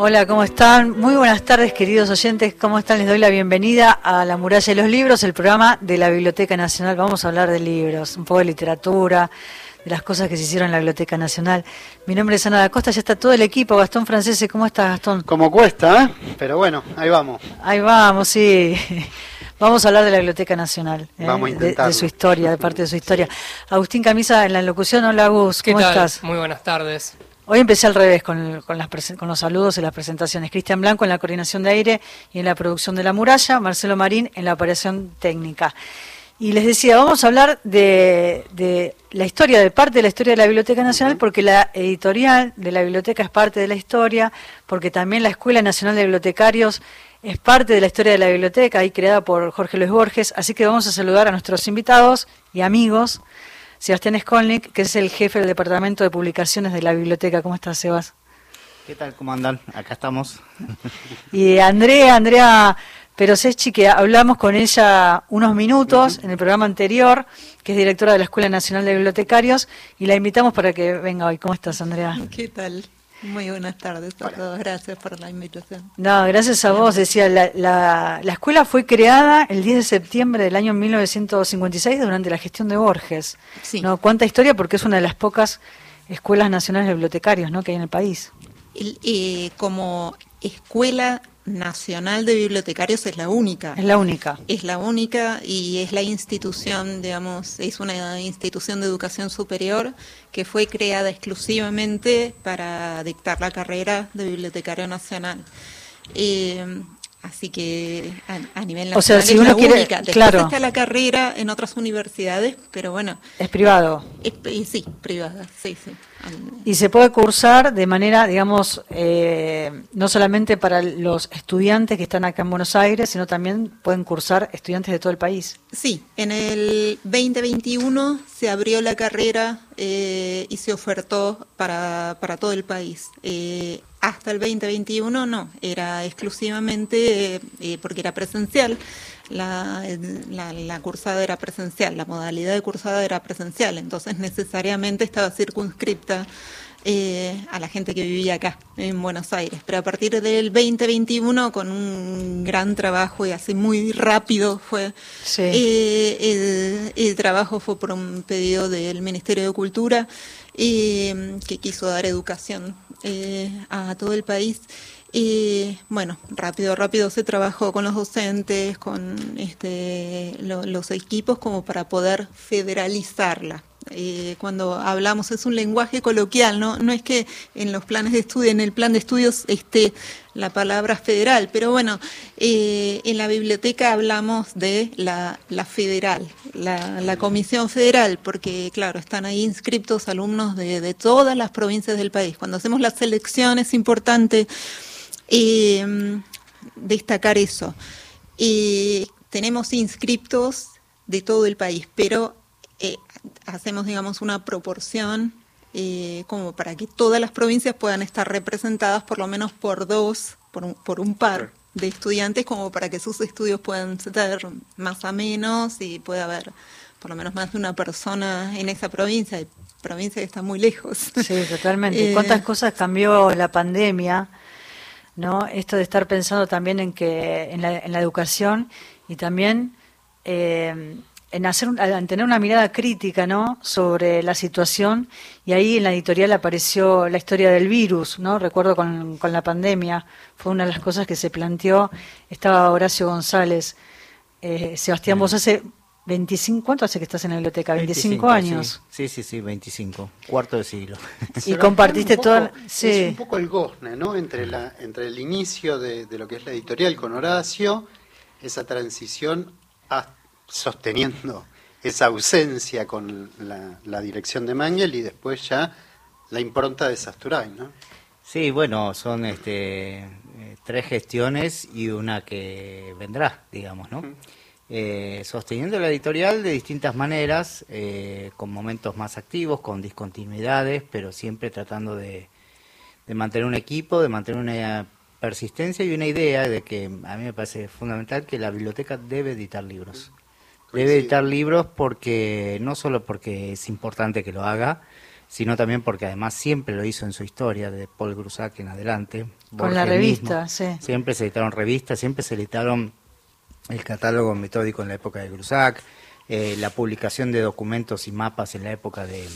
Hola, ¿cómo están? Muy buenas tardes, queridos oyentes. ¿Cómo están? Les doy la bienvenida a La Muralla de los Libros, el programa de la Biblioteca Nacional. Vamos a hablar de libros, un poco de literatura, de las cosas que se hicieron en la Biblioteca Nacional. Mi nombre es Ana da Costa, ya está todo el equipo. Gastón Francese, ¿cómo estás, Gastón? Como cuesta, ¿eh? Pero bueno, ahí vamos. Ahí vamos, sí. Vamos a hablar de la Biblioteca Nacional, ¿eh? Vamos a de, de, su historia, de parte de su historia. Agustín Camisa en la locución. Hola, Agus, ¿cómo ¿Qué tal? estás? Muy buenas tardes. Hoy empecé al revés con, con, las, con, los saludos y las presentaciones. Cristian Blanco en la coordinación de aire y en la producción de La Muralla, Marcelo Marín en la operación técnica. Y les decía, vamos a hablar de, de, la historia, de parte de la historia de la Biblioteca Nacional, porque la editorial de la biblioteca es parte de la historia, porque también la Escuela Nacional de Bibliotecarios es parte de la historia de la biblioteca, ahí creada por Jorge Luis Borges. Así que vamos a saludar a nuestros invitados y amigos. Sebastián Skolnik, que es el jefe del Departamento de Publicaciones de la Biblioteca. ¿Cómo estás, Sebas? ¿Qué tal? ¿Cómo andan? Acá estamos. Y Andrea, Andrea Peroseschi, que hablamos con ella unos minutos uh -huh. en el programa anterior, que es directora de la Escuela Nacional de Bibliotecarios, y la invitamos para que venga hoy. ¿Cómo estás, Andrea? ¿Qué tal? Muy buenas tardes a todos, gracias por la invitación. No, gracias a vos, decía, la, la, la, escuela fue creada el 10 de septiembre del año 1956 durante la gestión de Borges. Sí. ¿no? Cuánta historia, porque es una de las pocas escuelas nacionales de bibliotecarios ¿no? que hay en el país. El, eh, como escuela nacional de bibliotecarios es la única. Es la única. Es la única y es la institución, digamos, es una institución de educación superior que fue creada exclusivamente para dictar la carrera de bibliotecario nacional. Eh, Así que a, a nivel nacional o sea, si es uno la quiere, única. Después claro. está la carrera en otras universidades, pero bueno. Es privado. Es, sí, privada, sí, sí. Y se puede cursar de manera, digamos, eh, no solamente para los estudiantes que están acá en Buenos Aires, sino también pueden cursar estudiantes de todo el país. Sí, en el 2021 se abrió la carrera eh, y se ofertó para, para todo el país. Eh, hasta el 2021 no, era exclusivamente eh, porque era presencial, la, la, la, cursada era presencial, la modalidad de cursada era presencial, entonces necesariamente estaba circunscripta eh, a la gente que vivía acá, en Buenos Aires. Pero a partir del 2021, con un gran trabajo y así muy rápido fue, sí. eh, el, el, trabajo fue por un pedido del Ministerio de Cultura que quiso dar educación eh, a todo el país. Y bueno, rápido, rápido se trabajó con los docentes, con este, lo, los equipos como para poder federalizarla. Eh, cuando hablamos es un lenguaje coloquial, ¿no? no es que en los planes de estudio, en el plan de estudios esté la palabra federal, pero bueno, eh, en la biblioteca hablamos de la, la federal, la, la, comisión federal, porque claro, están ahí inscriptos alumnos de, de todas las provincias del país. Cuando hacemos la selección es importante eh, destacar eso. Eh, tenemos inscriptos de todo el país, pero eh, hacemos, digamos, una proporción eh, como para que todas las provincias puedan estar representadas por lo menos por dos, por un, por un par de estudiantes, como para que sus estudios puedan ser más a menos y pueda haber por lo menos más de una persona en esa provincia, provincia que está muy lejos. Sí, totalmente. ¿Cuántas cosas cambió la pandemia? ¿No? Esto de estar pensando también en que en la, en la educación y también eh, en hacer en tener una mirada crítica, ¿no? sobre la situación y ahí en la editorial apareció la historia del virus, ¿no? Recuerdo con, con la pandemia fue una de las cosas que se planteó. Estaba Horacio González, eh, Sebastián, vos hace 25, ¿cuánto hace que estás en la biblioteca? 25, 25 años. Sí. sí, sí, sí, 25, cuarto de siglo. y compartiste todo. Sí. Es un poco el gozne, ¿no? Entre, la, entre el inicio de, de, lo que es la editorial con Horacio, esa transición a, sosteniendo esa ausencia con la, la, dirección de Mangel y después ya la impronta de Sasturay, ¿no? Sí, bueno, son este, eh, tres gestiones y una que vendrá, digamos, ¿no? Uh -huh. Eh, sosteniendo la editorial de distintas maneras, eh, con momentos más activos, con discontinuidades, pero siempre tratando de, de, mantener un equipo, de mantener una persistencia y una idea de que a mí me parece fundamental que la biblioteca debe editar libros. Debe editar libros porque no solo porque es importante que lo haga, sino también porque además siempre lo hizo en su historia, de Paul Grusac en adelante. Con la revista, sí. Siempre se editaron revistas, siempre se editaron el catálogo metódico en la época de Grusac, eh, la publicación de documentos y mapas en la época de,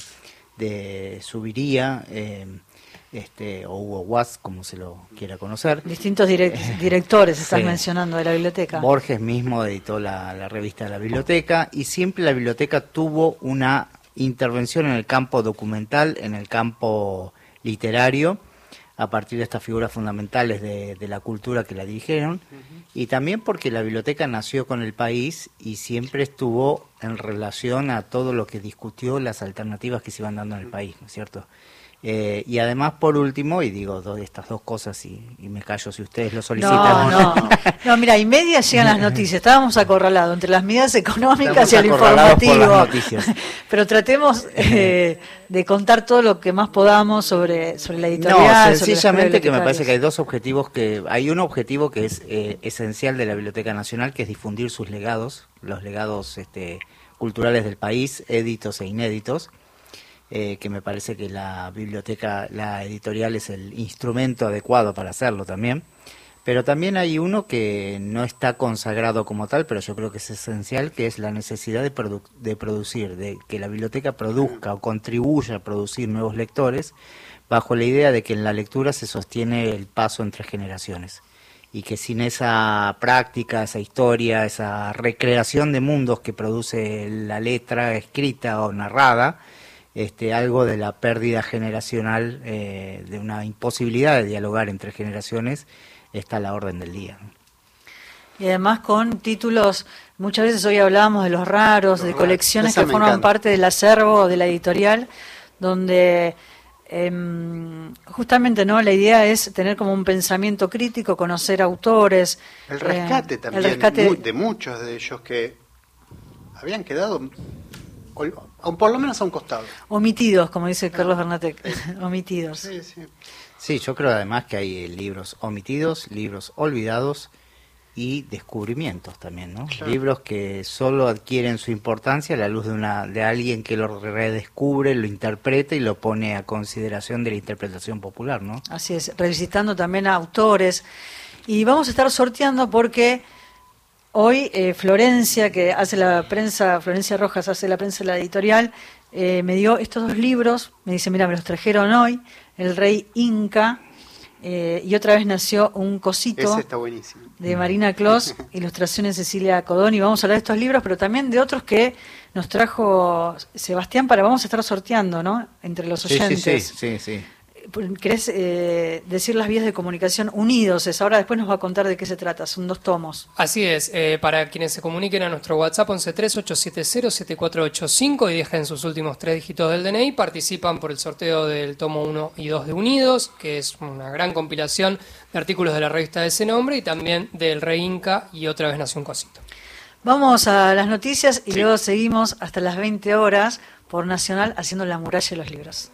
de Subiría. Eh, este, o Hugo Was, como se lo quiera conocer. Distintos directores estás mencionando de la biblioteca. Borges mismo editó la, la, revista de la biblioteca y siempre la biblioteca tuvo una intervención en el campo documental, en el campo literario, a partir de estas figuras fundamentales de, la cultura que la dirigieron, y también porque la biblioteca nació con el país y siempre estuvo en relación a todo lo que discutió las alternativas que se iban dando en el país, ¿no es cierto? Eh, y además, por último, y digo dos, estas dos cosas y, me callo si ustedes lo solicitan. No, no, no, mira, y media llegan las noticias. Estábamos acorralados entre las medidas económicas y el informativo. Pero tratemos eh, de contar todo lo que más podamos sobre, sobre la editorial. No, sencillamente que me parece que hay dos objetivos que hay un objetivo que es eh, esencial de la Biblioteca Nacional, que es difundir sus legados, los legados este, culturales del país, éditos e inéditos eh, que me parece que la biblioteca, la editorial es el instrumento adecuado para hacerlo también. Pero también hay uno que no está consagrado como tal, pero yo creo que es esencial, que es la necesidad de, de producir, de que la biblioteca produzca o contribuya a producir nuevos lectores, bajo la idea de que en la lectura se sostiene el paso entre generaciones y que sin esa práctica, esa historia, esa recreación de mundos que produce la letra escrita o narrada, este, algo de la pérdida generacional, eh, de una imposibilidad de dialogar entre generaciones, está a la orden del día. Y además con títulos, muchas veces hoy hablábamos de los raros, de colecciones que forman parte del acervo de la editorial, donde em, justamente no la idea es tener como un pensamiento crítico, conocer autores. El rescate eh, también el rescate... de muchos de ellos que habían quedado por lo menos a un costado. Omitidos, como dice Carlos Bernatec, omitidos. Sí, sí. sí, yo creo además que hay libros omitidos, libros olvidados y descubrimientos también, ¿no? Libros que solo adquieren su importancia a la luz de una de alguien que lo redescubre, lo interpreta y lo pone a consideración de la interpretación popular, ¿no? Así es, revisitando también a autores y vamos a estar sorteando porque Hoy eh, Florencia, que hace la prensa, Florencia Rojas hace la prensa de la editorial, eh, me dio estos dos libros, me dice, mira, me los trajeron hoy, El Rey Inca, eh, y otra vez nació un cosito de Marina Clos, ilustraciones Cecilia Codón, y vamos a hablar de estos libros, pero también de otros que nos trajo Sebastián para, vamos a estar sorteando, ¿no? Entre los oyentes. sí, sí, sí. sí. ¿Querés eh, decir las vías de comunicación unidos? Es, ahora después nos va a contar de qué se trata, son dos tomos. Así es, eh, para quienes se comuniquen a nuestro WhatsApp 1138707485 y dejen sus últimos tres dígitos del DNI, participan por el sorteo del tomo 1 y 2 de Unidos, que es una gran compilación de artículos de la revista de ese nombre y también del Rey Inca y otra vez nació un cosito. Vamos a las noticias y luego seguimos hasta las 20 horas por Nacional haciendo la muralla de los libros.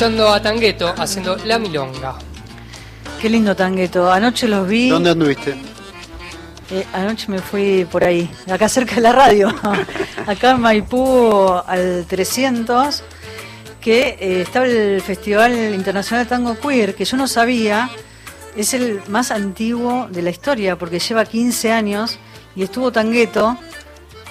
Escuchando a Tangueto haciendo La Milonga. Qué lindo Tangueto. Anoche los vi. ¿Dónde anduviste? Eh, anoche me fui por ahí, acá cerca de la radio, acá en Maipú al 300, que eh, estaba el Festival Internacional de Tango Queer, que yo no sabía, es el más antiguo de la historia, porque lleva 15 años y estuvo Tangueto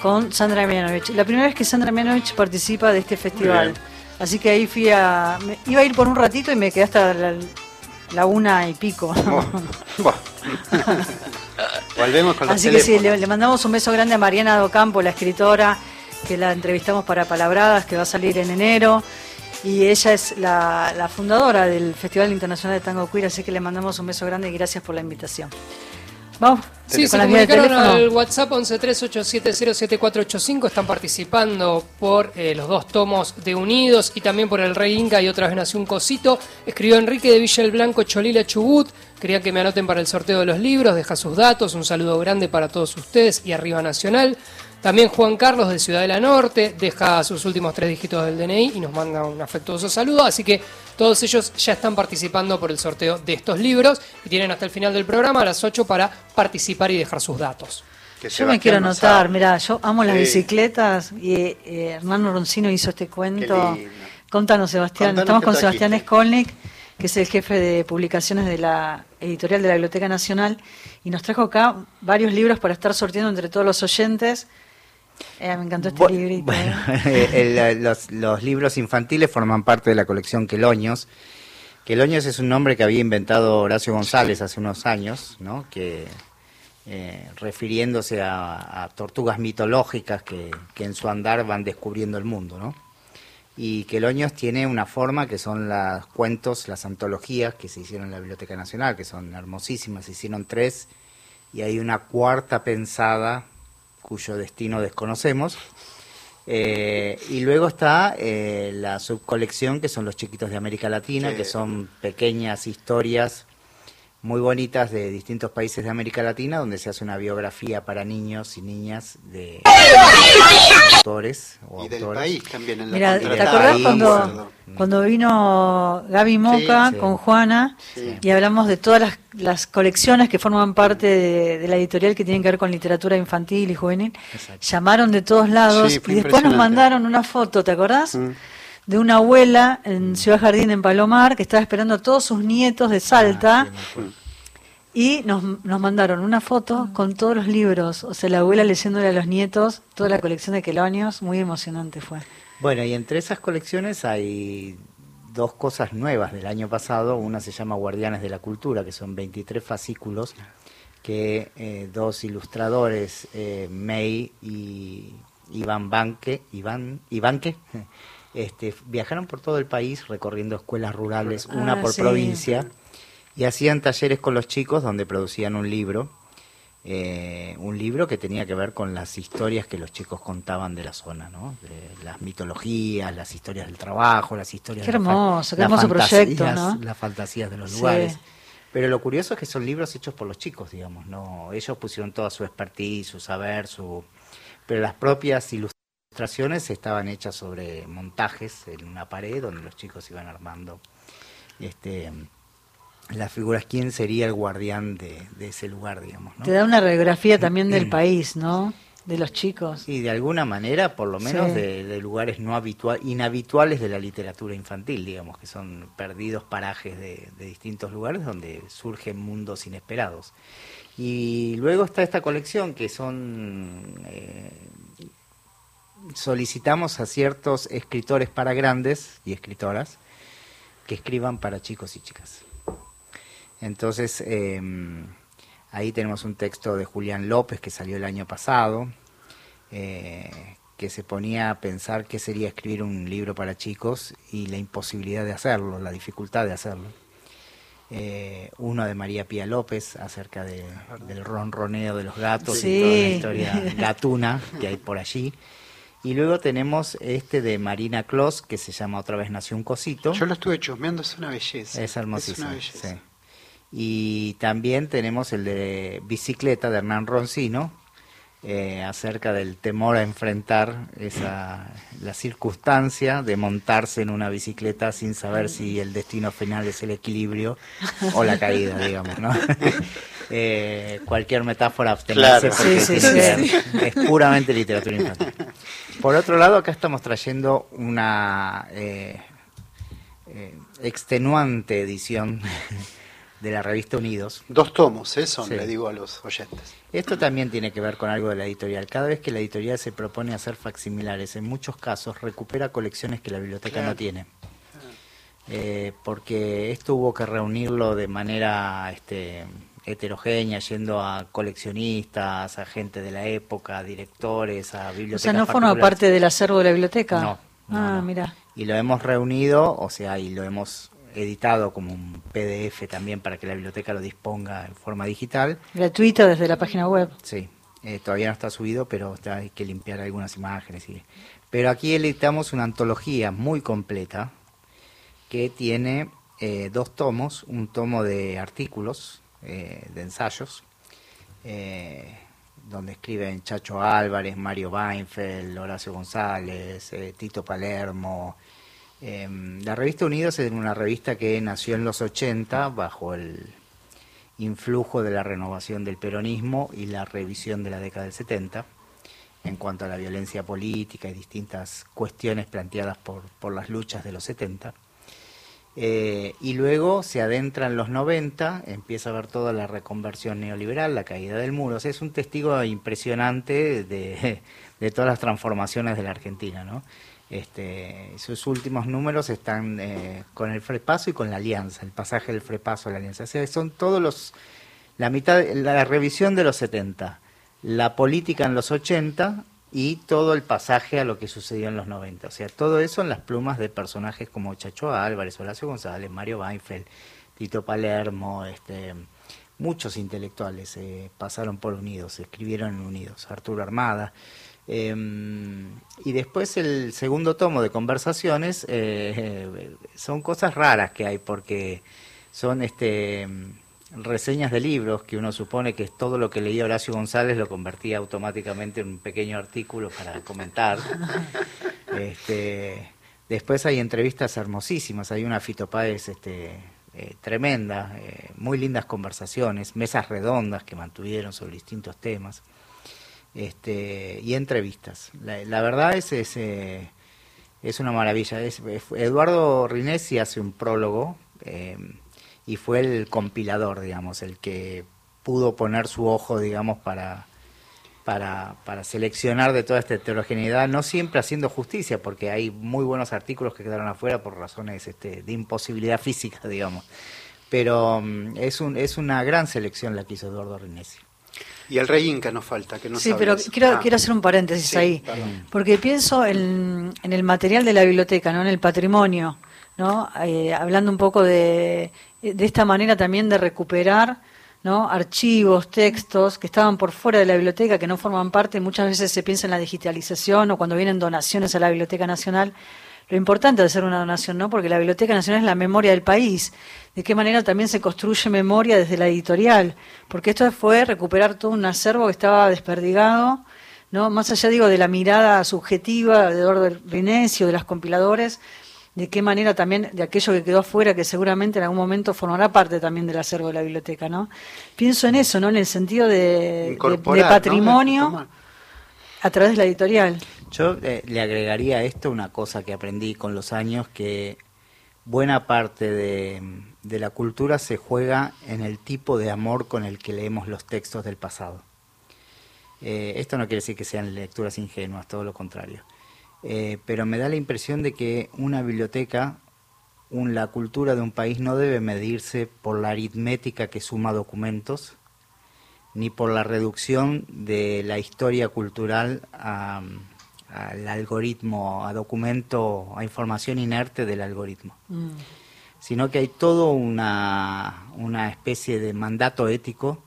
con Sandra Mianovich. La primera vez que Sandra Mianovich participa de este festival. Así que ahí fui a... iba a ir por un ratito y me quedé hasta la, una y pico. Volvemos con los Así que sí, le, mandamos un beso grande a Mariana Docampo, la escritora, que la entrevistamos para Palabradas, que va a salir en enero. Y ella es la, la fundadora del Festival Internacional de Tango Queer, así que le mandamos un beso grande y gracias por la invitación. Vamos. Sí, se comunicaron al WhatsApp 1138707485. Están participando por eh, los dos tomos de Unidos y también por El Rey Inca y otra vez nació un cosito. Escribió Enrique de Villa el Blanco Cholila Chubut. Quería que me anoten para el sorteo de los libros. Deja sus datos. Un saludo grande para todos ustedes y Arriba Nacional. También Juan Carlos de Ciudad de la Norte deja sus últimos tres dígitos del DNI y nos manda un afectuoso saludo. Así que todos ellos ya están participando por el sorteo de estos libros y tienen hasta el final del programa a las 8 para participar y dejar sus datos. yo me quiero anotar, mira, yo amo las bicicletas y eh, Hernán Roncino hizo este cuento. Contanos, Sebastián. Estamos con Sebastián Skolnik, que es el jefe de publicaciones de la editorial de la Biblioteca Nacional, y nos trajo acá varios libros para estar sorteando entre todos los oyentes. Eh, me encantó este librito. ¿eh? los, libros infantiles forman parte de la colección Queloños. Queloños es un nombre que había inventado Horacio González hace unos años, ¿no? que eh, refiriéndose a, tortugas mitológicas que, en su andar van descubriendo el mundo. ¿no? Y Queloños tiene una forma que son los cuentos, las antologías que se hicieron en la Biblioteca Nacional, que son hermosísimas, se hicieron tres, y hay una cuarta pensada cuyo destino desconocemos. Eh, y luego está eh, la subcolección, que son los chiquitos de América Latina, que son pequeñas historias muy bonitas de distintos países de América Latina, donde se hace una biografía para niños y niñas de autores o y del país también en la Mira, ¿te acordás cuando, cuando vino Gaby Moca con Juana y hablamos de todas las, las colecciones que forman parte de, la editorial que tienen que ver con literatura infantil y juvenil? Llamaron de todos lados y después nos mandaron una foto, ¿te acordás? Mm. De una abuela en Ciudad Jardín, en Palomar, que estaba esperando a todos sus nietos de Salta. Ah, y nos, nos mandaron una foto con todos los libros, o sea, la abuela leyéndole a los nietos toda la colección de quelonios, muy emocionante fue. Bueno, y entre esas colecciones hay dos cosas nuevas del año pasado. Una se llama Guardianes de la Cultura, que son 23 fascículos que eh, dos ilustradores, eh, May y Iván Banque, Iván, Ivanque, este, viajaron por todo el país recorriendo escuelas rurales, una ah, por provincia y hacían talleres con los chicos donde producían un libro, eh, un libro que tenía que ver con las historias que los chicos contaban de la zona, ¿no? De las mitologías, las historias del trabajo, las historias qué hermoso, qué hermoso proyecto, las fantasías de los lugares. Pero lo curioso es que son libros hechos por los chicos, digamos, no, ellos pusieron toda su expertise, su saber, su, pero las propias ilustraciones estaban hechas sobre montajes en una pared donde los chicos iban armando, este las figuras, quién sería el guardián de, ese lugar, digamos. Te da una radiografía también del país, ¿no? De los chicos. Sí, de alguna manera, por lo menos de, lugares no habitual, inhabituales de la literatura infantil, digamos, que son perdidos parajes de, distintos lugares donde surgen mundos inesperados. Y luego está esta colección que son... Eh, solicitamos a ciertos escritores para grandes y escritoras que escriban para chicos y chicas. Entonces, em, ahí tenemos un texto de Julián López que salió el año pasado, eh, que se ponía a pensar qué sería escribir un libro para chicos y la imposibilidad de hacerlo, la dificultad de hacerlo. Eh, uno de María Pía López acerca de, del ronroneo de los gatos y toda la historia gatuna que hay por allí. Y luego tenemos este de Marina Clos, que se llama Otra vez Nació un Cosito. Yo lo estuve chusmeando, es una belleza. Es hermosísimo. Sí. Y también tenemos el de Bicicleta de Hernán Roncino, eh, acerca del temor a enfrentar esa, la circunstancia de montarse en una bicicleta sin saber si el destino final es el equilibrio o la caída, digamos, ¿no? Eh, cualquier metáfora abstenerse porque es puramente literatura infantil. Por otro lado, acá estamos trayendo una eh, extenuante edición de la revista Unidos. Dos tomos, eso le digo a los oyentes. Esto también tiene que ver con algo de la editorial. Cada vez que la editorial se propone hacer facsimilares, en muchos casos recupera colecciones que la biblioteca no tiene. Eh, porque esto hubo que reunirlo de manera este, heterogénea, yendo a coleccionistas, a gente de la época, directores, a bibliotecas. O sea, no forma parte del acervo de la biblioteca. No. ah, mira. Y lo hemos reunido, o sea, y lo hemos editado como un PDF también para que la biblioteca lo disponga en forma digital. Gratuito desde la página web. Sí, eh, todavía no está subido, pero hay que limpiar algunas imágenes. Y... Pero aquí editamos una antología muy completa que tiene eh, dos tomos, un tomo de artículos, eh, de ensayos, donde escriben Chacho Álvarez, Mario Weinfeld, Horacio González, Tito Palermo, Em, la revista Unidos es una revista que nació en los 80 bajo el influjo de la renovación del peronismo y la revisión de la década del 70 en cuanto a la violencia política y distintas cuestiones planteadas por, por las luchas de los 70. Eh, y luego se adentra en los 90, empieza a ver toda la reconversión neoliberal, la caída del muro. es un testigo impresionante de, de todas las transformaciones de la Argentina, ¿no? Este, sus últimos números están eh, con el Frepaso y con la Alianza, el pasaje del Frepaso a la Alianza. O sea, son todos los, la mitad, la revisión de los 70, la política en los 80 y todo el pasaje a lo que sucedió en los 90. O sea, todo eso en las plumas de personajes como Chacho Álvarez, Horacio González, Mario Weinfeld, Tito Palermo, este, muchos intelectuales eh, pasaron por Unidos, escribieron en Unidos, Arturo Armada. Em, y después el segundo tomo de conversaciones eh, son cosas raras que hay porque son este reseñas de libros que uno supone que es todo lo que leía Horacio González lo convertía automáticamente en un pequeño artículo para comentar. Este, después hay entrevistas hermosísimas, hay una Fito este, eh, tremenda, eh, muy lindas conversaciones, mesas redondas que mantuvieron sobre distintos temas este, y entrevistas. La, verdad es, es, eh, es, una maravilla. Es, Eduardo Rinesi hace un prólogo eh, y fue el compilador, digamos, el que pudo poner su ojo, digamos, para, para, para seleccionar de toda esta heterogeneidad, no siempre haciendo justicia, porque hay muy buenos artículos que quedaron afuera por razones este, de imposibilidad física, digamos. Pero mm, es, un, es una gran selección la que hizo Eduardo Rinesi. Y el rey Inca nos falta, que no Sí, pero quiero, ah. quiero hacer un paréntesis ahí, porque pienso en, el material de la biblioteca, ¿no? en el patrimonio, ¿no? Eh, hablando un poco de, de esta manera también de recuperar ¿no? archivos, textos que estaban por fuera de la biblioteca, que no forman parte, muchas veces se piensa en la digitalización o cuando vienen donaciones a la Biblioteca Nacional, lo importante de hacer una donación, ¿no? Porque la Biblioteca Nacional es la memoria del país. De qué manera también se construye memoria desde la editorial, porque esto fue recuperar todo un acervo que estaba desperdigado, ¿no? Más allá digo de la mirada subjetiva de Eduardo Rinesio, de los compiladores, de qué manera también de aquello que quedó afuera, que seguramente en algún momento formará parte también del acervo de la biblioteca, ¿no? Pienso en eso, ¿no? En el sentido de, de, patrimonio a través de la editorial. Yo eh, le agregaría a esto una cosa que aprendí con los años, que buena parte de, la cultura se juega en el tipo de amor con el que leemos los textos del pasado. Eh, esto no quiere decir que sean lecturas ingenuas, todo lo contrario. Eh, pero me da la impresión de que una biblioteca, un, la cultura de un país no debe medirse por la aritmética que suma documentos, ni por la reducción de la historia cultural al algoritmo, a documento, a información inerte del algoritmo. Mm. Sino que hay todo una, una especie de mandato ético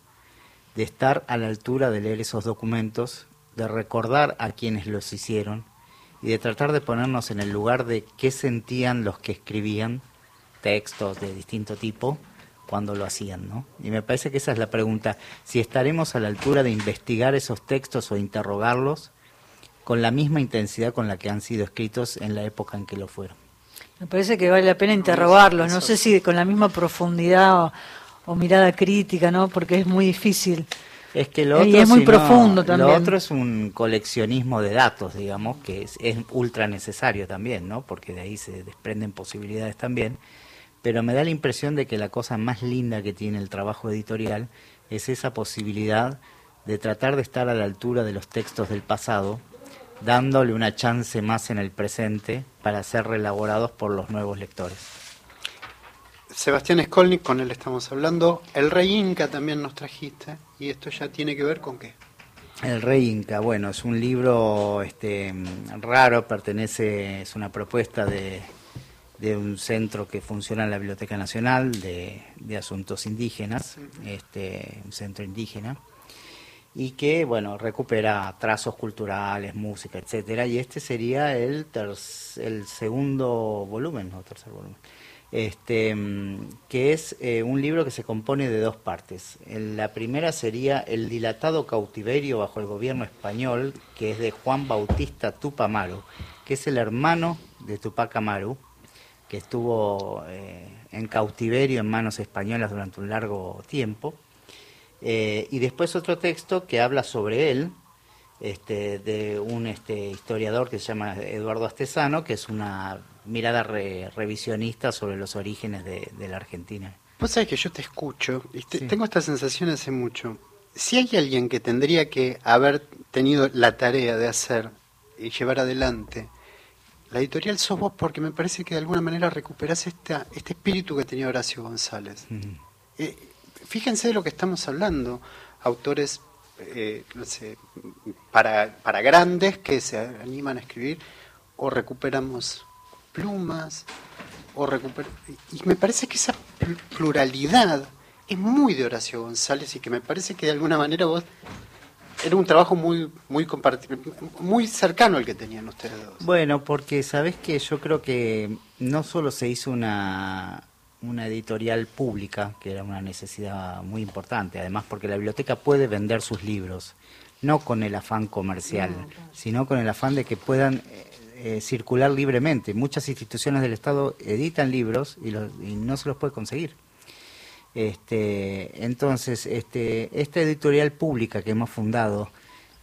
de estar a la altura de leer esos documentos, de recordar a quienes los hicieron y de tratar de ponernos en el lugar de qué sentían los que escribían textos de distinto tipo cuando lo hacían, ¿no? Y me parece que esa es la pregunta, si estaremos a la altura de investigar esos textos o interrogarlos con la misma intensidad con la que han sido escritos en la época en que lo fueron. Me parece que vale la pena interrogarlos, no sé si con la misma profundidad o, mirada crítica, ¿no? Porque es muy difícil. Es que lo otro, es muy profundo también. Lo otro es un coleccionismo de datos, digamos, que es, es, ultra necesario también, ¿no? Porque de ahí se desprenden posibilidades también. Pero me da la impresión de que la cosa más linda que tiene el trabajo editorial es esa posibilidad de tratar de estar a la altura de los textos del pasado dándole una chance más en el presente para ser reelaborados por los nuevos lectores. Sebastián Skolnik, con él estamos hablando. El Rey Inca también nos trajiste, y esto ya tiene que ver con qué. El Rey Inca, bueno, es un libro este, raro, pertenece, es una propuesta de, de un centro que funciona en la Biblioteca Nacional de, de Asuntos Indígenas, este, un centro indígena y que bueno recupera trazos culturales, música, etcétera y este sería el el segundo volumen o tercer volumen este que es eh, un libro que se compone de dos partes. La primera sería el dilatado cautiverio bajo el gobierno español que es de Juan Bautista Tupamaru que es el hermano de Tupac Amaru que estuvo eh, en cautiverio en manos españolas durante un largo tiempo. Eh, y después otro texto que habla sobre él, este, de un este, historiador que se llama Eduardo Astesano, que es una mirada revisionista sobre los orígenes de, la Argentina. Vos sabés que yo te escucho y tengo esta sensación hace mucho. Si hay alguien que tendría que haber tenido la tarea de hacer y llevar adelante la editorial sos vos porque me parece que de alguna manera recuperás esta, este espíritu que tenía Horacio González fíjense de lo que estamos hablando, autores eh, para, para grandes que se animan a escribir, o recuperamos plumas, o recuper... y me parece que esa pluralidad es muy de Horacio González y que me parece que de alguna manera vos era un trabajo muy muy muy cercano al que tenían ustedes dos. Bueno, porque sabes que yo creo que no solo se hizo una una editorial pública, que era una necesidad muy importante, además porque la biblioteca puede vender sus libros, no con el afán comercial, sino con el afán de que puedan eh, eh, circular libremente. Muchas instituciones del Estado editan libros y, y no se los puede conseguir. Este, entonces, este, esta editorial pública que hemos fundado,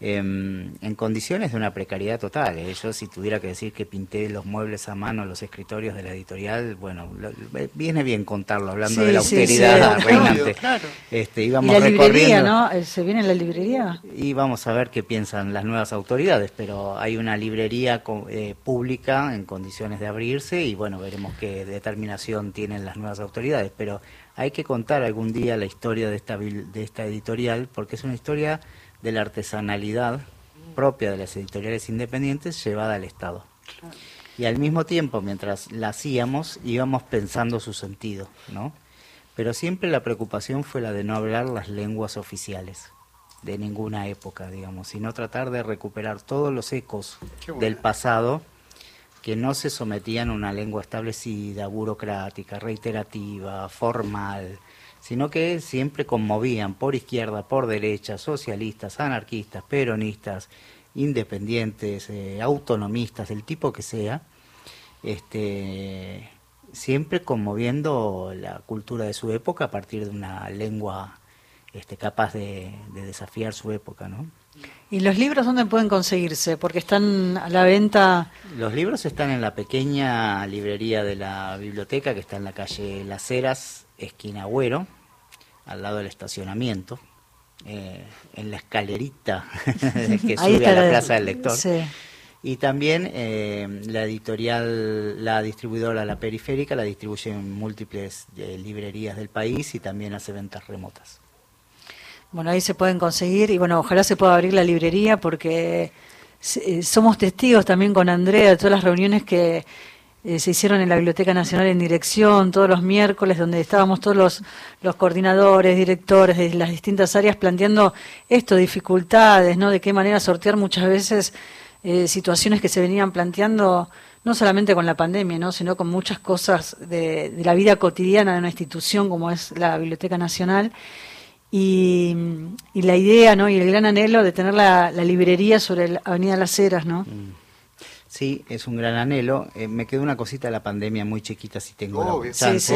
Em, en condiciones de una precariedad total. ¿eh? Yo si tuviera que decir que pinté los muebles a mano, los escritorios de la editorial, bueno, eh, viene bien contarlo, hablando de la austeridad reinante. Este, íbamos y la librería, ¿no? Eh, ¿Se viene la librería? Y vamos a ver qué piensan las nuevas autoridades, pero hay una librería pública en condiciones de abrirse y bueno, veremos qué determinación tienen las nuevas autoridades, pero hay que contar algún día la historia de esta, de esta editorial, porque es una historia de la artesanalidad propia de las editoriales independientes llevada al Estado. Y al mismo tiempo, mientras la hacíamos, íbamos pensando su sentido, ¿no? Pero siempre la preocupación fue la de no hablar las lenguas oficiales de ninguna época, digamos, sino tratar de recuperar todos los ecos del pasado que no se sometían a una lengua establecida, burocrática, reiterativa, formal, sino que siempre conmovían por izquierda, por derecha, socialistas, anarquistas, peronistas, independientes, eh, autonomistas, el tipo que sea, este, siempre conmoviendo la cultura de su época a partir de una lengua este, capaz de, de desafiar su época, ¿no? ¿Y los libros dónde pueden conseguirse? Porque están a la venta. Los libros están en la pequeña librería de la biblioteca que está en la calle Las Heras, esquina Agüero, al lado del estacionamiento, eh, en la escalerita que sube a la Plaza del Lector. Y también eh, la editorial, la distribuidora La Periférica, la distribuye en múltiples eh, librerías del país y también hace ventas remotas. Bueno, ahí se pueden conseguir y bueno, ojalá se pueda abrir la librería porque somos testigos también con Andrea de todas las reuniones que eh, se hicieron en la Biblioteca Nacional en dirección todos los miércoles, donde estábamos todos los, coordinadores, directores de las distintas áreas planteando esto, dificultades, ¿no? De qué manera sortear muchas veces eh, situaciones que se venían planteando no solamente con la pandemia, ¿no? sino con muchas cosas de, la vida cotidiana de una institución como es la Biblioteca Nacional. Y, la idea ¿no? y el gran anhelo de tener la, librería sobre la Avenida Las Heras, ¿no? Mm. Sí, es un gran anhelo. Eh, me quedó una cosita de la pandemia muy chiquita, si tengo obvio, sí, sí.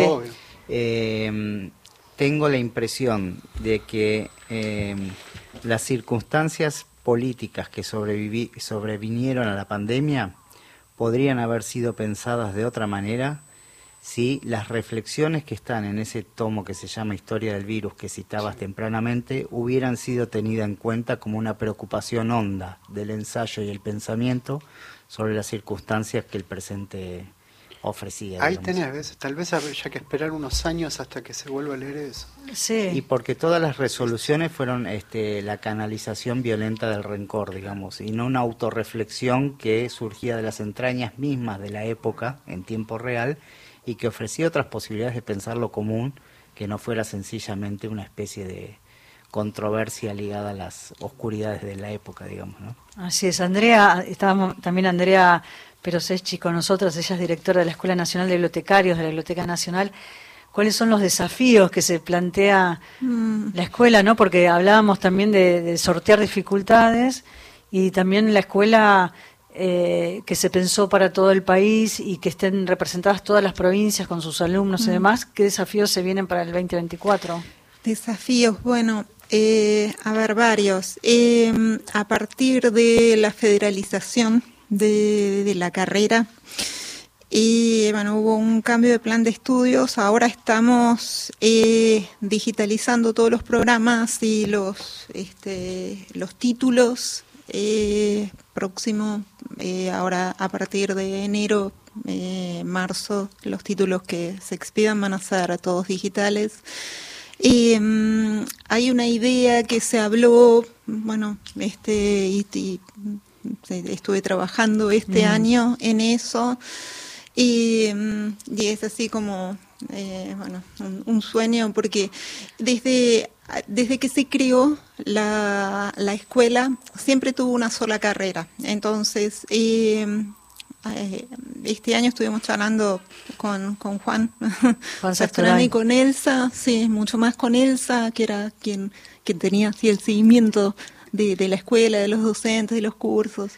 Eh, tengo la impresión de que eh, las circunstancias políticas que sobrevinieron a la pandemia podrían haber sido pensadas de otra manera si las reflexiones que están en ese tomo que se llama Historia del Virus que citabas tempranamente hubieran sido tenidas en cuenta como una preocupación honda del ensayo y el pensamiento sobre las circunstancias que el presente ofrecía. Ahí tenés, tal vez haya que esperar unos años hasta que se vuelva a leer eso. Sí. Y porque todas las resoluciones fueron este, la canalización violenta del rencor, digamos, y no una autorreflexión que surgía de las entrañas mismas de la época en tiempo real y que ofrecía otras posibilidades de pensar lo común que no fuera sencillamente una especie de controversia ligada a las oscuridades de la época, digamos, ¿no? Así es, Andrea, estábamos también Andrea pero Seschi con nosotros, ella es directora de la Escuela Nacional de Bibliotecarios de la Biblioteca Nacional. ¿Cuáles son los desafíos que se plantea mm. la escuela? no Porque hablábamos también de, sortear dificultades y también la escuela eh, que se pensó para todo el país y que estén representadas todas las provincias con sus alumnos y mm. demás. ¿Qué desafíos se vienen para el 2024? Desafíos, bueno, eh, a ver, varios. Eh, a partir de la federalización de, la carrera. Y bueno, hubo un cambio de plan de estudios. Ahora estamos eh, digitalizando todos los programas y los, este, los títulos. Eh, próximo, eh, ahora a partir de enero, marzo, los títulos que se expidan van a ser todos digitales. Mm, hay una idea que se habló, bueno, este, y estuve trabajando este mm. año en eso y, mm, y es así como eh, bueno, un, sueño porque desde, desde que se creó la, la escuela siempre tuvo una sola carrera. Entonces, eh, este año estuvimos charlando con, con Juan, Juan y con Elsa, sí, mucho más con Elsa, que era quien, quien tenía así el seguimiento de, la escuela, de los docentes, de los cursos.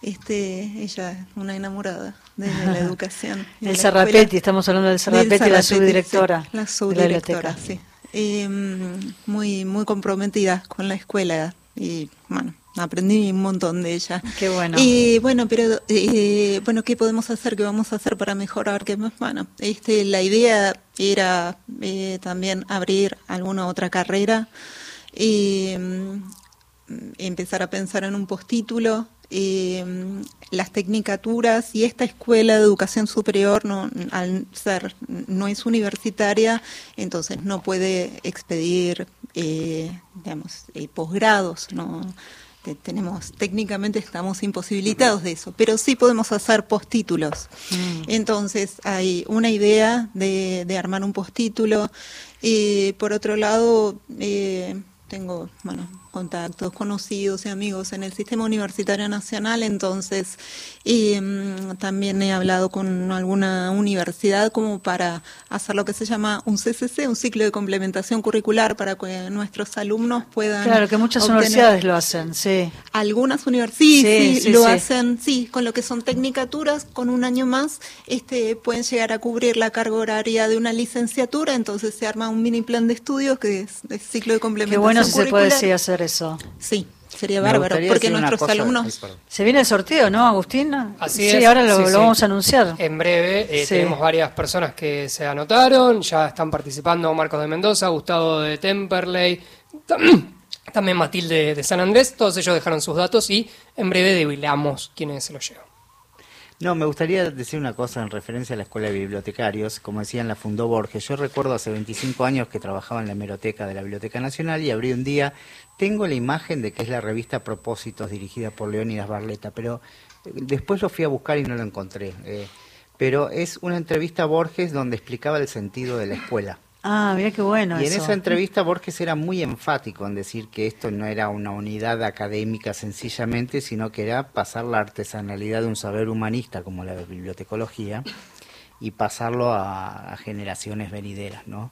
Este, ella es una enamorada de la educación. El Cerrapetti, estamos hablando del Cerrapetti, la subdirectora. la subdirectora, sí. Em, muy, muy comprometida con la escuela y bueno, aprendí un montón de ella. Qué bueno. Y bueno, pero eh, bueno, ¿qué podemos hacer? ¿Qué vamos a hacer para mejorar? ¿Qué más? Bueno, este, la idea era eh, también abrir alguna otra carrera. Y empezar a pensar en un postítulo. Eh, las tecnicaturas y esta escuela de educación superior, no, al ser no es universitaria, entonces no puede expedir, eh, digamos, eh, posgrados, no tenemos técnicamente estamos imposibilitados de eso, pero sí podemos hacer postítulos. Mm. Entonces hay una idea de, de armar un postítulo. y por otro lado, tengo, bueno, contactos, conocidos y amigos en el sistema universitario nacional, entonces y, mm, también he hablado con alguna universidad como para hacer lo que se llama un CCC, un ciclo de complementación curricular para que nuestros alumnos puedan... Claro, que muchas universidades lo hacen, sí. Algunas universidades sí, sí, lo hacen, sí, con lo que son tecnicaturas, con un año más este, pueden llegar a cubrir la carga horaria de una licenciatura, entonces se arma un mini plan de estudios que es el ciclo de complementación Qué bueno si se puede hacer eso. Sí, sería bárbaro, porque nuestros alumnos... Se viene el sorteo, ¿no, Agustín? Así sí, ahora lo, vamos a anunciar. En breve eh, tenemos varias personas que se anotaron, ya están participando Marcos de Mendoza, Gustavo de Temperley, también Matilde de San Andrés, todos ellos dejaron sus datos y en breve debilamos quienes se los llevan. No, me gustaría decir una cosa en referencia a la Escuela de Bibliotecarios. Como decían, la fundó Borges. Yo recuerdo hace 25 años que trabajaba en la hemeroteca de la Biblioteca Nacional y abrí un día. Tengo la imagen de que es la revista Propósitos dirigida por Leónidas Barleta, pero eh, después lo fui a buscar y no lo encontré. Eh, pero es una entrevista a Borges donde explicaba el sentido de la escuela Ah, mira qué bueno. Y en eso. esa entrevista Borges era muy enfático en decir que esto no era una unidad académica sencillamente, sino que era pasar la artesanalidad de un saber humanista como la bibliotecología y pasarlo a, a generaciones venideras, ¿no?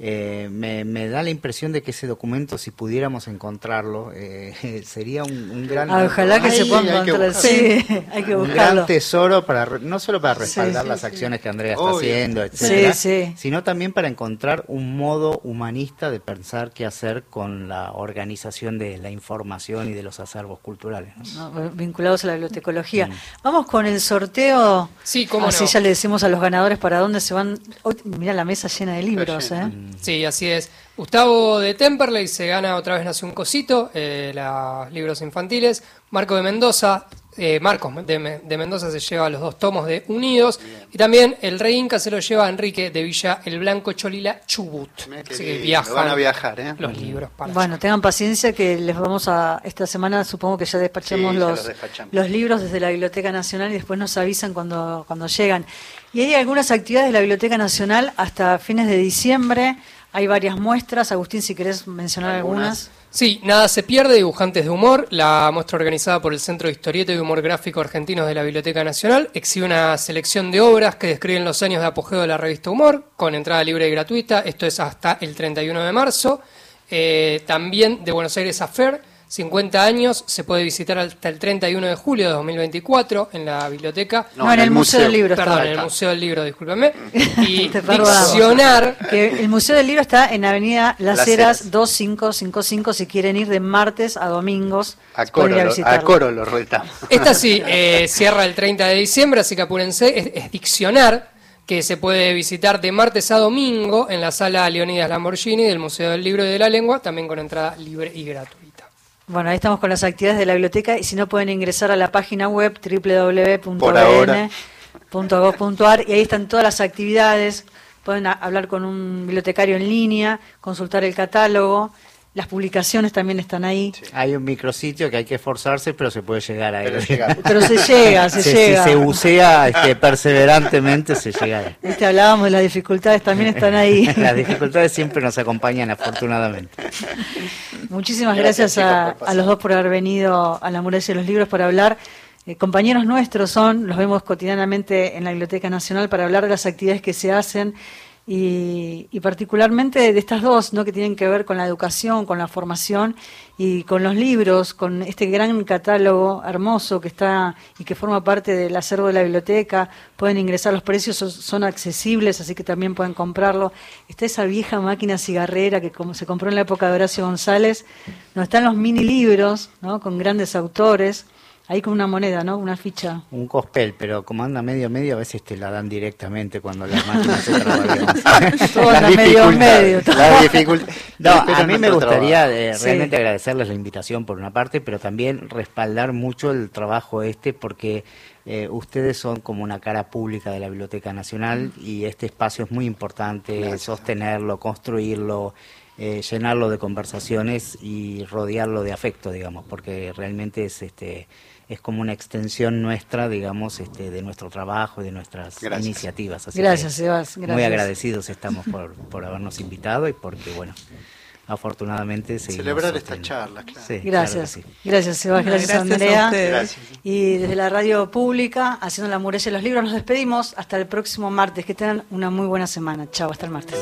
Eh, me, me, da la impresión de que ese documento, si pudiéramos encontrarlo, eh, sería un, un gran... Ah, ojalá que Ay, se pueda hay que encontrar. Sí, hay que un gran tesoro para re- no solo para respaldar sí, las sí. acciones que Andrea está Obvio. haciendo, etcétera, Sí, sí. sino también para encontrar un modo humanista de pensar qué hacer con la organización de la información y de los acervos culturales. ¿no? ¿no? vinculados a la bibliotecología. Vamos con el sorteo. Sí, cómo Así no. ya le decimos a los ganadores para dónde se van. Mira la mesa llena de libros. ¿eh? Sí, así es. Gustavo de Temperley se gana otra vez Nació un Cosito, eh, los libros infantiles. Marco de Mendoza, eh, Marcos de, Me- de Mendoza se lleva los dos tomos de Unidos. Y también el Rey Inca se lo lleva a Enrique de Villa El Blanco Cholila Chubut. Así que viajan van a viajar, ¿eh? los libros para Bueno, allá. tengan paciencia que les vamos a. Esta semana supongo que ya despachamos Sí, los, los despachamos. los libros desde la Biblioteca Nacional y después nos avisan cuando, cuando llegan. Y hay algunas actividades de la Biblioteca Nacional hasta fines de diciembre. Hay varias muestras. Agustín, si querés mencionar Algunas. algunas. Sí, Nada se pierde, dibujantes de humor, la muestra organizada por el Centro de Historieta y Humor Gráfico Argentinos de la Biblioteca Nacional, exhibe una selección de obras que describen los años de apogeo de la revista Humor, con entrada libre y gratuita, esto es hasta el 31 de marzo. Eh, también de Buenos Aires a Fair, 50 años, se puede visitar hasta el 31 de julio de 2024 en la biblioteca. No, en el Museo del Libro está. Perdón, en el. Museo del Libro, discúlpeme. Y diccionar Que el Museo del Libro está en Avenida Las, Las Heras Heras. 2555 si quieren ir de martes a domingos. A coro, ir a a coro lo retamos. Esta sí, eh, cierra el 30 de diciembre, así que apúrense. Es, es Diccionar, que se puede visitar de martes a domingo en la sala Leonidas Lamborghini del Museo del Libro y de la Lengua, también con entrada libre y gratuita. Bueno, ahí estamos con las actividades de la biblioteca y si no pueden ingresar a la página web www.bn.gov.ar y ahí están todas las actividades. Pueden hablar con un bibliotecario en línea, consultar el catálogo, las publicaciones también están ahí. Hay un micrositio que hay que esforzarse, pero se puede llegar a él. Pero se llega, se llega. Si se bucea este, perseverantemente, se llega a él. Viste, hablábamos de las dificultades, también están ahí. Las dificultades siempre nos acompañan, afortunadamente. Muchísimas Gracias, gracias, a, a los dos por haber venido a la muralla de los libros para hablar. Eh, compañeros nuestros son, los vemos cotidianamente en la Biblioteca Nacional para hablar de las actividades que se hacen y, y particularmente de estas dos, ¿no? que tienen que ver con la educación, con la formación y con los libros, con este gran catálogo hermoso que está y que forma parte del acervo de la biblioteca. Pueden ingresar, los precios son, accesibles, así que también pueden comprarlo. Está esa vieja máquina cigarrera que como se compró en la época de Horacio González, donde están los mini libros, ¿no? con grandes autores, ahí con una moneda, ¿no? una ficha. Un cospel, pero como anda medio medio, a veces te la dan directamente cuando las máquinas se trabajan. Todo anda medio medio. todo. las dificultades. No, Pero a mí me gustaría eh, Sí. realmente agradecerles la invitación por una parte, pero también respaldar mucho el trabajo este porque eh, ustedes son como una cara pública de la Biblioteca Nacional y este espacio es muy importante, Gracias. sostenerlo, construirlo, eh, llenarlo de conversaciones y rodearlo de afecto, digamos, porque realmente es este es como una extensión nuestra, digamos, este, de nuestro trabajo y de nuestras Gracias. iniciativas. Así Gracias, Sebas. Muy agradecidos estamos por, por habernos invitado y porque, bueno, afortunadamente seguimos Celebrar esta sosteniendo. charla, claro. Sí, Gracias, claro que sí. gracias Sebas, gracias, gracias a Andrea. ustedes. Gracias. Y desde la radio pública, haciendo la muralla de los libros, nos despedimos hasta el próximo martes. Que tengan una muy buena semana. Chao, hasta el martes.